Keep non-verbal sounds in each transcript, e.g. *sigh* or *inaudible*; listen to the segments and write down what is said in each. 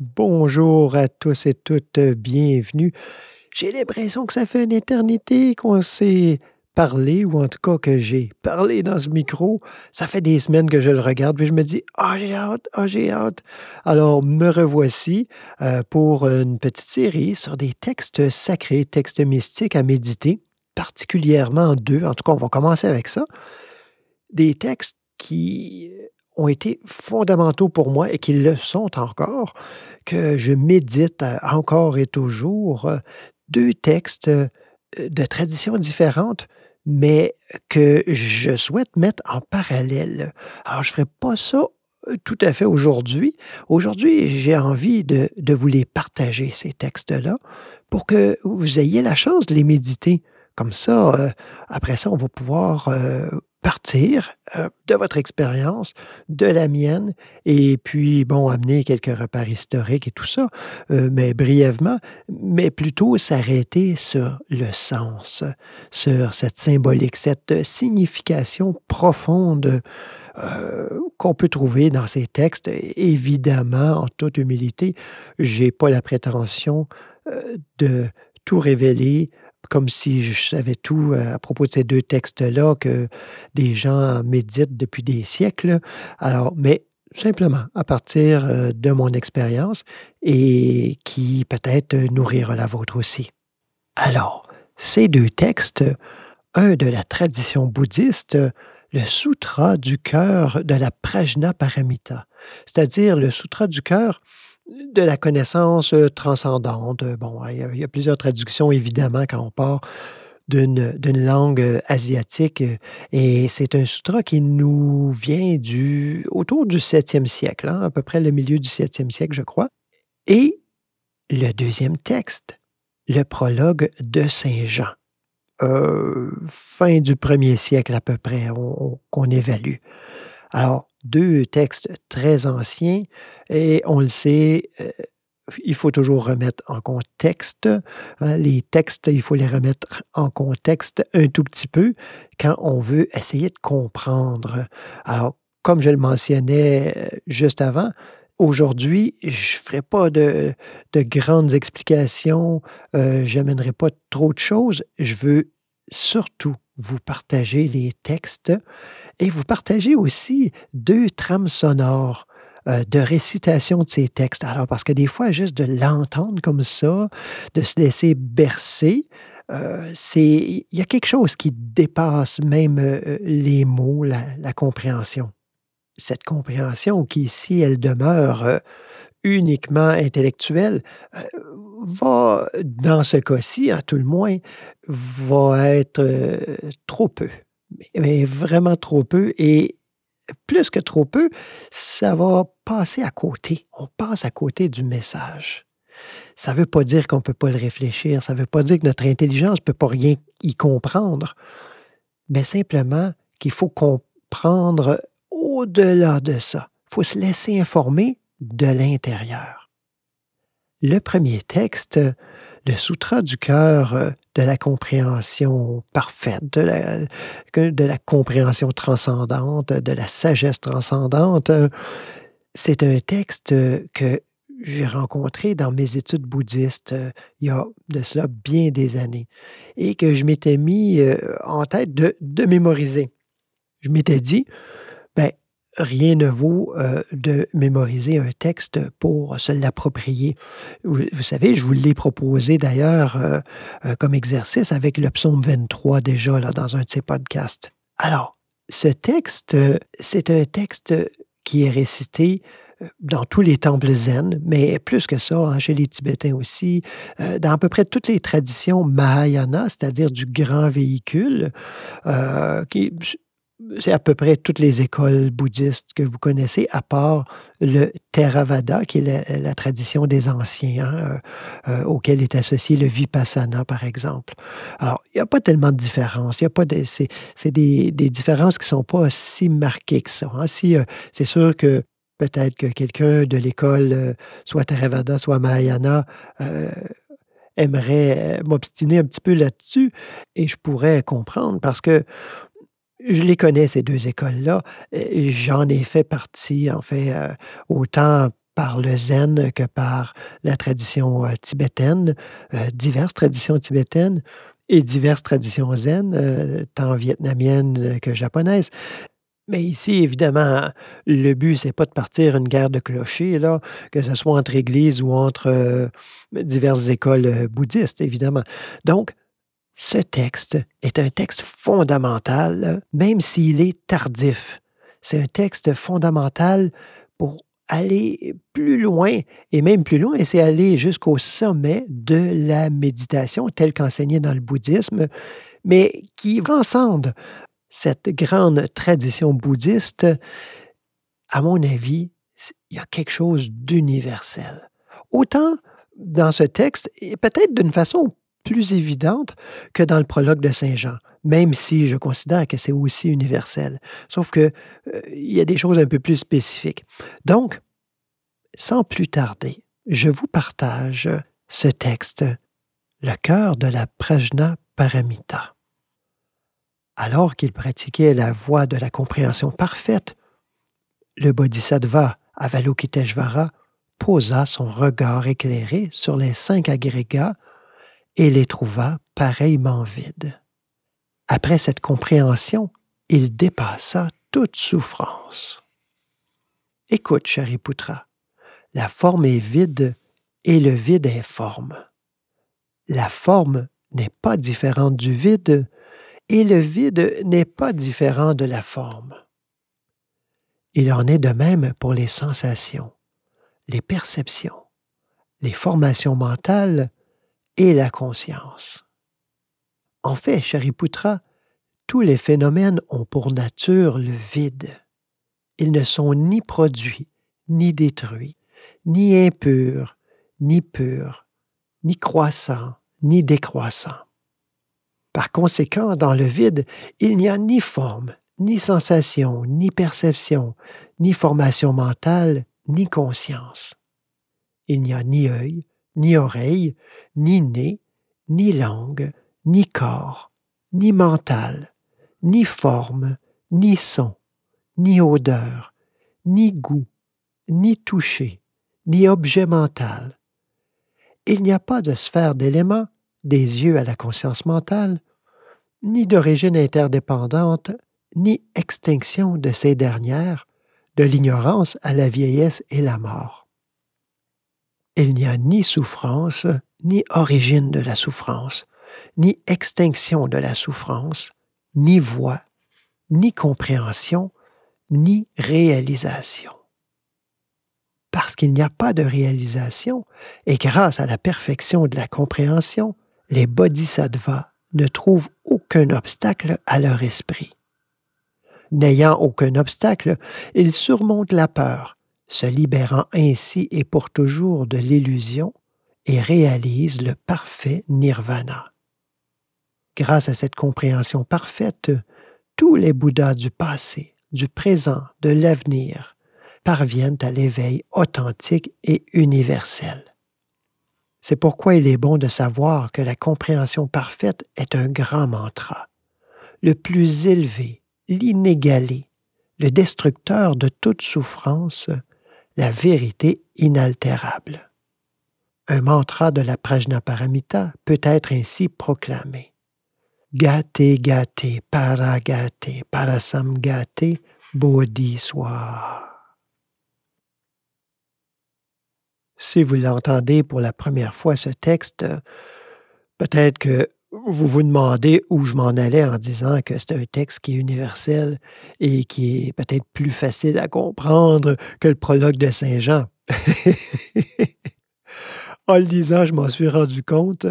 Bonjour à tous et toutes, bienvenue. J'ai l'impression que ça fait une éternité qu'on s'est parlé, ou en tout cas que j'ai parlé dans ce micro. Ça fait des semaines que je le regarde, puis je me dis, ah, j'ai hâte, ah, j'ai hâte. Alors, me revoici euh, pour une petite série sur des textes sacrés, textes mystiques à méditer, particulièrement deux. En tout cas, on va commencer avec ça. Des textes qui ont été fondamentaux pour moi et qui le sont encore, que je médite euh, encore et toujours. euh, Deux textes euh, de traditions différentes, mais que je souhaite mettre en parallèle. Alors, je ne ferai pas ça tout à fait aujourd'hui. Aujourd'hui, j'ai envie de, de vous les partager, ces textes-là, pour que vous ayez la chance de les méditer. Comme ça, euh, après ça, on va pouvoir euh, partir euh, de votre expérience, de la mienne, et puis, bon, amener quelques repères historiques et tout ça, mais brièvement, mais plutôt s'arrêter sur le sens, sur cette symbolique, cette signification profonde qu'on peut trouver dans ces textes. Évidemment, en toute humilité, j'ai pas la prétention de tout révéler comme si je savais tout euh, à propos de ces deux textes-là que des gens méditent depuis des siècles. Alors, mais simplement à partir euh, de mon expérience et qui peut-être nourrira la vôtre aussi. Alors, ces deux textes, un de la tradition bouddhiste, le Sutra du cœur de la Prajna Paramita, c'est-à-dire le Sutra du cœur de la connaissance euh, transcendante. Bon, il y, a, plusieurs traductions, évidemment, quand on part d'une langue euh, asiatique. euh, Et c'est un sutra qui nous vient du, autour du 7e siècle, hein, à peu près le milieu du 7e siècle, je crois. Et le deuxième texte, le prologue de Saint Jean, euh, fin du premier siècle à peu près, on- on- qu'on évalue. Alors, deux textes très anciens, et on le sait, euh, il faut toujours remettre en contexte. hein, les textes, il faut les remettre en contexte un tout petit peu quand on veut essayer de comprendre. Alors, comme je le mentionnais euh, juste avant, aujourd'hui, je ne ferai pas de, de grandes explications, euh, je n'amènerai pas trop de choses. Je veux surtout vous partager les textes et vous partager aussi deux trames sonores euh, de récitation de ces textes. Alors, parce que des fois, juste de l'entendre comme ça, de se laisser bercer, euh, c'est il y a quelque chose qui dépasse même euh, les mots, la, compréhension. Cette compréhension qui, si elle demeure uniquement intellectuelle, euh, va, dans ce cas-ci, à tout le moins, va être euh, trop peu. Mais vraiment trop peu. Et plus que trop peu, ça va passer à côté. On passe à côté du message. Ça ne veut pas dire qu'on ne peut pas le réfléchir, ça ne veut pas dire que notre intelligence ne peut pas rien y comprendre, mais simplement qu'il faut comprendre au-delà de ça. Il faut se laisser informer de l'intérieur. Le premier texte, le Sutra du cœur euh, de la compréhension parfaite, de la, compréhension transcendante, de la sagesse transcendante, euh, c'est un texte euh, que j'ai rencontré dans mes études bouddhistes il y a de cela bien des années et que je m'étais mis en tête de, de mémoriser. Je m'étais dit, rien ne vaut euh, de mémoriser un texte pour se l'approprier. Vous, savez, je vous l'ai proposé d'ailleurs euh, euh, comme exercice avec le psaume 23 déjà là, dans un de ces podcasts. Alors, ce texte, c'est un texte qui est récité dans tous les temples zen, mais plus que ça, hein, chez les Tibétains aussi, dans à peu près toutes les traditions Mahayana, c'est-à-dire du grand véhicule, qui, c'est à peu près toutes les écoles bouddhistes que vous connaissez, à part le Theravada, qui est la, tradition des anciens, hein, euh, euh, auquel est associé le Vipassana, par exemple. Alors, il n'y a pas tellement de différences. Il y a pas de, c'est, c'est des, des différences qui ne sont pas si marquées que ça. hein. Si, euh, c'est sûr que peut-être que quelqu'un de l'école, soit Theravada, soit Mahayana, aimerait m'obstiner un petit peu là-dessus, et je pourrais comprendre parce que je les connais, ces deux écoles-là. et J'en ai fait partie, en fait, euh, autant par le zen que par la tradition euh, tibétaine, euh, diverses traditions tibétaines et diverses traditions zen, euh, tant vietnamiennes que japonaises. Mais ici, évidemment, le but, c'est pas de partir une guerre de clochers, là, que ce soit entre églises ou entre euh, diverses écoles euh, bouddhistes, évidemment. Donc, ce texte est un texte fondamental, même s'il est tardif. C'est un texte fondamental pour aller plus loin, et même plus loin, c'est aller jusqu'au sommet de la méditation, telle qu'enseignée dans le bouddhisme, mais qui transcende cette grande tradition bouddhiste. À mon avis, il y a quelque chose d'universel. Autant dans ce texte, et peut-être d'une façon plus évidente que dans le prologue de Saint Jean, même si je considère que c'est aussi universel. Sauf que euh, il y a des choses un peu plus spécifiques. Donc, sans plus tarder, je vous partage ce texte, le cœur de la Prajna Paramita. Alors qu'il pratiquait la voie de la compréhension parfaite, le Bodhisattva Avalokiteshvara posa son regard éclairé sur les cinq agrégats et les trouva pareillement vides. Après cette compréhension, il dépassa toute souffrance. Écoute, Shariputra, la forme est vide et le vide est forme. La forme n'est pas différente du vide et le vide n'est pas différent de la forme. Il en est de même pour les sensations, les perceptions, les formations mentales la conscience. En fait, Shariputra, tous les phénomènes ont pour nature le vide. Ils ne sont ni produits, ni détruits, ni impurs, ni purs, ni croissants, ni décroissants. Par conséquent, dans le vide, il n'y a ni forme, ni sensation, ni perception, ni formation mentale, ni conscience. Il n'y a ni œil, ni oreille, ni nez, ni langue, ni corps, ni mental, ni forme, ni son, ni odeur, ni goût, ni toucher, ni objet mental. Il n'y a pas de sphère d'éléments, des yeux à la conscience mentale, ni d'origine interdépendante, ni extinction de ces dernières, de l'ignorance à la vieillesse et la mort. Il n'y a ni souffrance, ni origine de la souffrance, ni extinction de la souffrance, ni voix, ni compréhension, ni réalisation. Parce qu'il n'y a pas de réalisation, et grâce à la perfection de la compréhension, les bodhisattvas ne trouvent aucun obstacle à leur esprit. N'ayant aucun obstacle, ils surmontent la peur, se libérant ainsi et pour toujours de l'illusion, et réalisent le parfait nirvana. Grâce à cette compréhension parfaite, tous les Bouddhas du passé, du présent, de l'avenir parviennent à l'éveil authentique et universel. C'est pourquoi il est bon de savoir que la compréhension parfaite est un grand mantra, le plus élevé, l'inégalé, le destructeur de toute souffrance, la vérité inaltérable. Un mantra de la Prajnaparamita peut être ainsi proclamé. Gate gate paragate parasam gate Bodhi soit. Si vous l'entendez pour la première fois, ce texte, peut-être que vous vous demandez où je m'en allais en disant que c'est un texte qui est universel et qui est peut-être plus facile à comprendre que le prologue de Saint Jean. *laughs* en le disant, je m'en suis rendu compte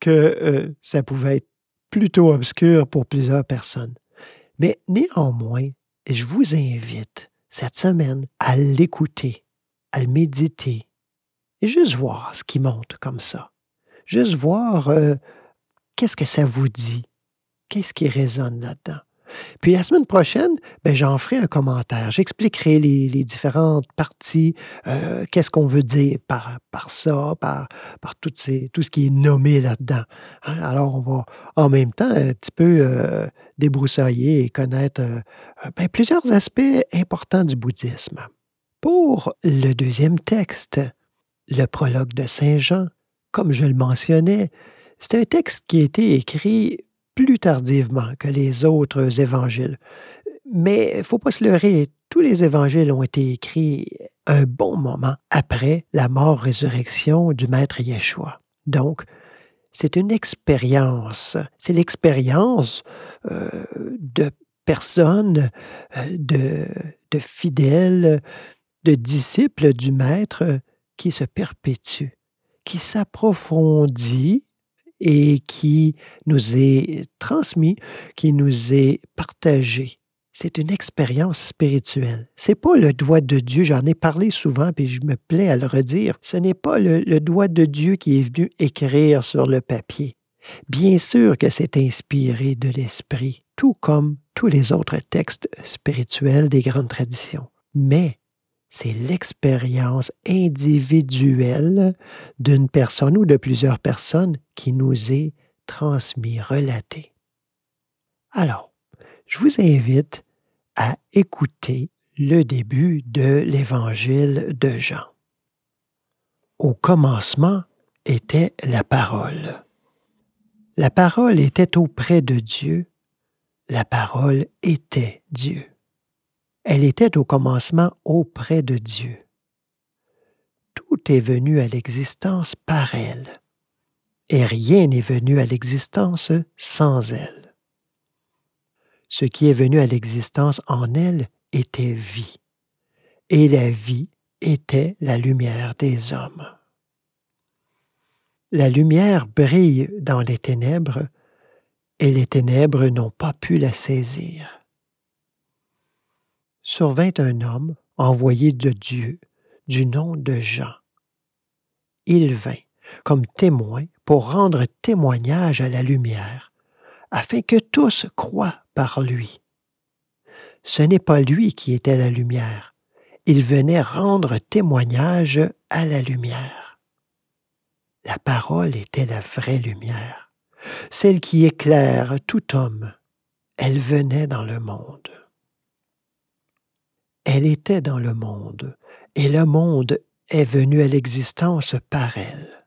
que euh, ça pouvait être plutôt obscur pour plusieurs personnes. Mais néanmoins, je vous invite cette semaine à l'écouter, à le méditer et juste voir ce qui monte comme ça. Juste voir euh, qu'est-ce que ça vous dit, qu'est-ce qui résonne là-dedans? Puis la semaine prochaine, ben, j'en ferai un commentaire. J'expliquerai les, différentes parties, euh, qu'est-ce qu'on veut dire par, par ça, par, par tout ce qui est nommé là-dedans. Hein? Alors, on va en même temps un petit peu euh, débroussailler et connaître euh, ben, plusieurs aspects importants du bouddhisme. Pour le deuxième texte, le prologue de Saint Jean, comme je le mentionnais, c'est un texte qui a été écrit plus tardivement que les autres évangiles. Mais il ne faut pas se leurrer, tous les évangiles ont été écrits un bon moment après la mort-résurrection du Maître Yeshua. Donc, c'est une expérience, c'est l'expérience euh, de personnes, euh, de, de fidèles, de disciples du Maître qui se perpétuent, qui s'approfondit et qui nous est transmis, qui nous est partagé. C'est une expérience spirituelle. C'est pas le doigt de Dieu, j'en ai parlé souvent, puis je me plais à le redire. Ce n'est pas le, le doigt de Dieu qui est venu écrire sur le papier. Bien sûr que c'est inspiré de l'Esprit, tout comme tous les autres textes spirituels des grandes traditions. Mais c'est l'expérience individuelle d'une personne ou de plusieurs personnes qui nous est transmise, relatée. Alors, je vous invite à écouter le début de l'évangile de Jean. Au commencement était la parole. La parole était auprès de Dieu. La parole était Dieu. Elle était au commencement auprès de Dieu. Tout est venu à l'existence par elle, et rien n'est venu à l'existence sans elle. Ce qui est venu à l'existence en elle était vie, et la vie était la lumière des hommes. La lumière brille dans les ténèbres, et les ténèbres n'ont pas pu la saisir survint un homme envoyé de Dieu du nom de Jean. Il vint comme témoin pour rendre témoignage à la lumière, afin que tous croient par lui. Ce n'est pas lui qui était la lumière, il venait rendre témoignage à la lumière. La parole était la vraie lumière, celle qui éclaire tout homme. Elle venait dans le monde. Elle était dans le monde, et le monde est venu à l'existence par elle.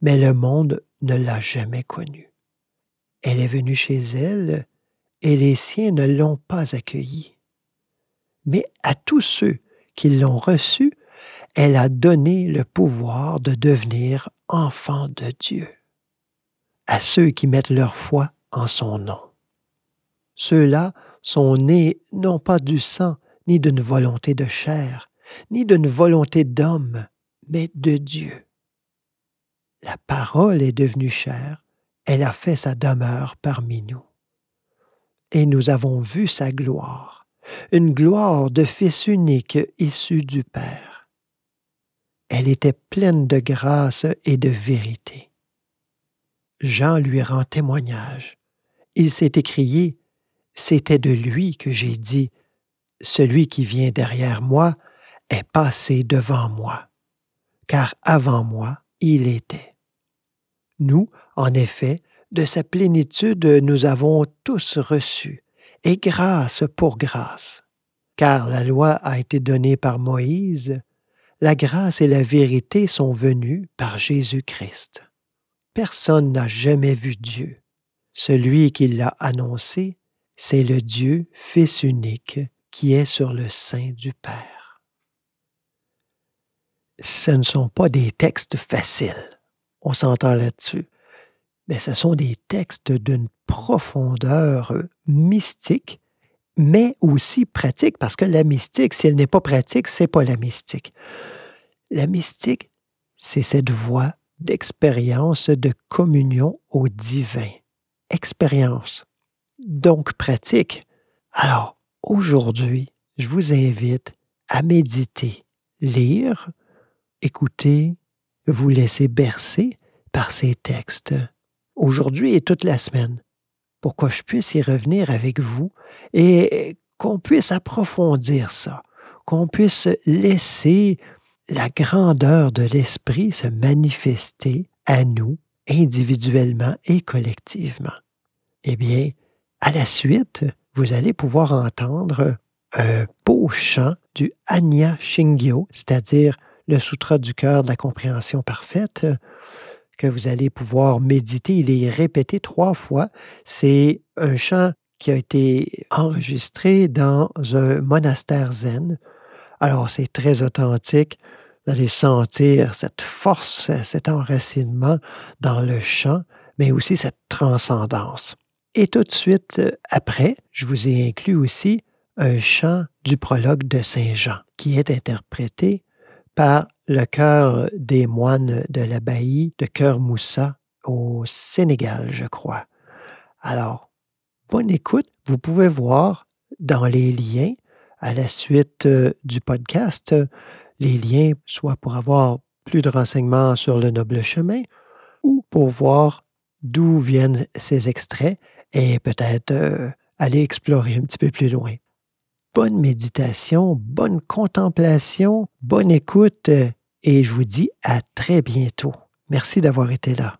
Mais le monde ne l'a jamais connue. Elle est venue chez elle, et les siens ne l'ont pas accueillie. Mais à tous ceux qui l'ont reçue, elle a donné le pouvoir de devenir enfants de Dieu, à ceux qui mettent leur foi en son nom. Ceux-là sont nés non pas du sang, ni d'une volonté de chair, ni d'une volonté d'homme, mais de Dieu. La parole est devenue chair, elle a fait sa demeure parmi nous. Et nous avons vu sa gloire, une gloire de Fils unique issu du Père. Elle était pleine de grâce et de vérité. Jean lui rend témoignage. Il s'est écrié c'était de lui que j'ai dit, Celui qui vient derrière moi est passé devant moi, car avant moi il était. Nous, en effet, de sa plénitude nous avons tous reçu, et grâce pour grâce. Car la loi a été donnée par Moïse, la grâce et la vérité sont venues par Jésus-Christ. Personne n'a jamais vu Dieu. Celui qui l'a annoncé, c'est le Dieu Fils unique qui est sur le sein du Père. Ce ne sont pas des textes faciles, on s'entend là-dessus, mais ce sont des textes d'une profondeur mystique, mais aussi pratique, parce que la mystique, si elle n'est pas pratique, c'est pas la mystique. La mystique, c'est cette voie d'expérience de communion au divin. Expérience, donc pratique. Alors, aujourd'hui, je vous invite à méditer, lire, écouter, vous laisser bercer par ces textes, aujourd'hui et toute la semaine, pour que je puisse y revenir avec vous et qu'on puisse approfondir ça, qu'on puisse laisser la grandeur de l'esprit se manifester à nous individuellement et collectivement. Eh bien, à la suite, vous allez pouvoir entendre un beau chant du Anya Shingyo, c'est-à-dire le Sutra du cœur de la compréhension parfaite, que vous allez pouvoir méditer. Il est répété trois fois. C'est un chant qui a été enregistré dans un monastère zen. Alors, c'est très authentique. Vous allez sentir cette force, cet enracinement dans le chant, mais aussi cette transcendance. Et tout de suite euh, après, je vous ai inclus aussi un chant du prologue de Saint Jean, qui est interprété par le chœur des moines de l'abbaye de Cœur Moussa au Sénégal, je crois. Alors, bonne écoute. Vous pouvez voir dans les liens à la suite euh, du podcast, les liens soit pour avoir plus de renseignements sur le noble chemin ou pour voir d'où viennent ces extraits et peut-être euh, aller explorer un petit peu plus loin. Bonne méditation, bonne contemplation, bonne écoute euh, et je vous dis à très bientôt. Merci d'avoir été là.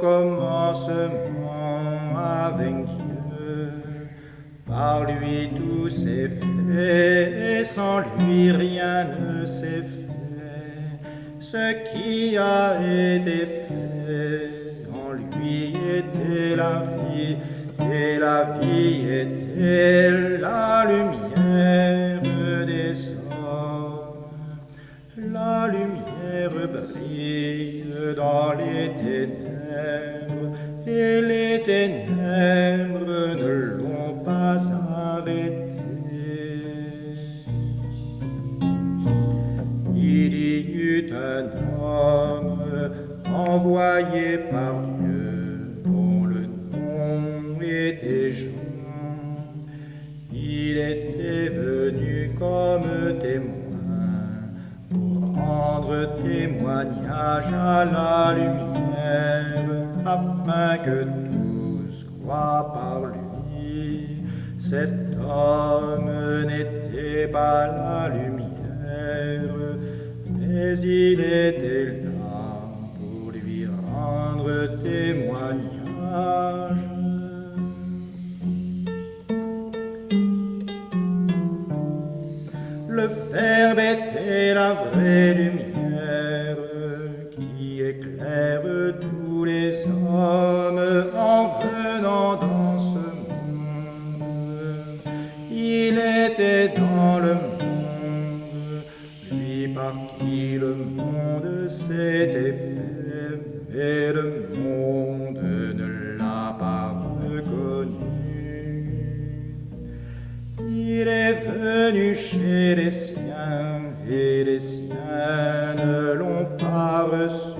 Commencement avec Dieu. Par lui tout s'est fait, et sans lui rien ne s'est fait. Ce qui a été fait, en lui était la vie, et la vie était à la lumière afin que tous croient par lui. Cet homme n'était pas la lumière, mais il était là pour lui rendre témoignage. Le Verbe était la vraie lumière s'était fait, mais le monde ne l'a pas reconnu. Il est venu chez les siens et les siens ne l'ont pas reçu.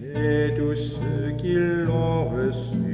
Mais tous ceux qui l'ont reçu,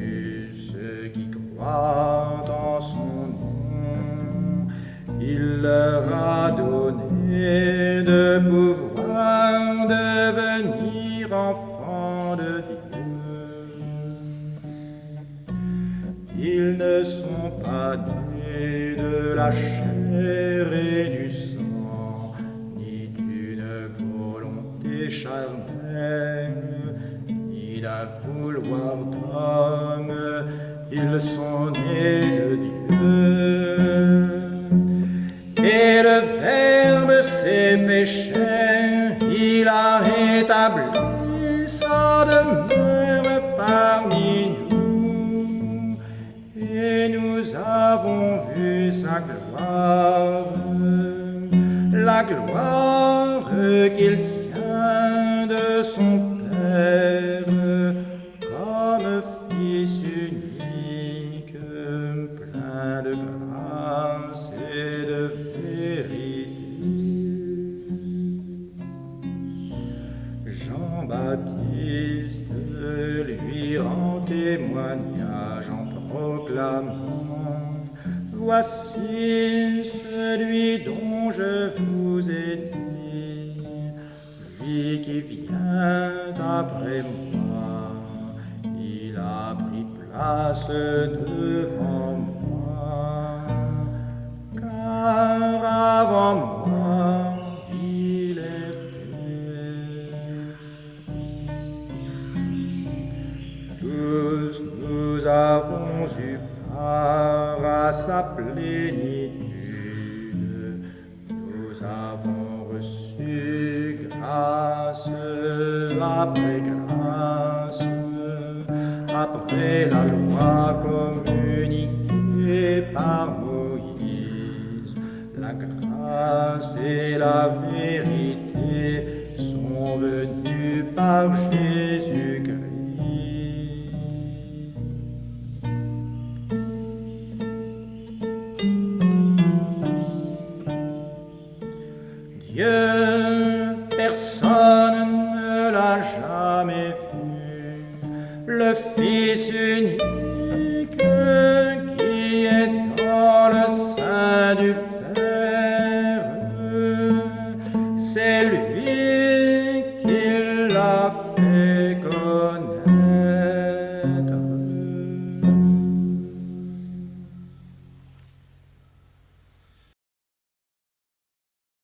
gloire après grâce, après la loi communiquée par Moïse. La grâce et la vérité sont venues par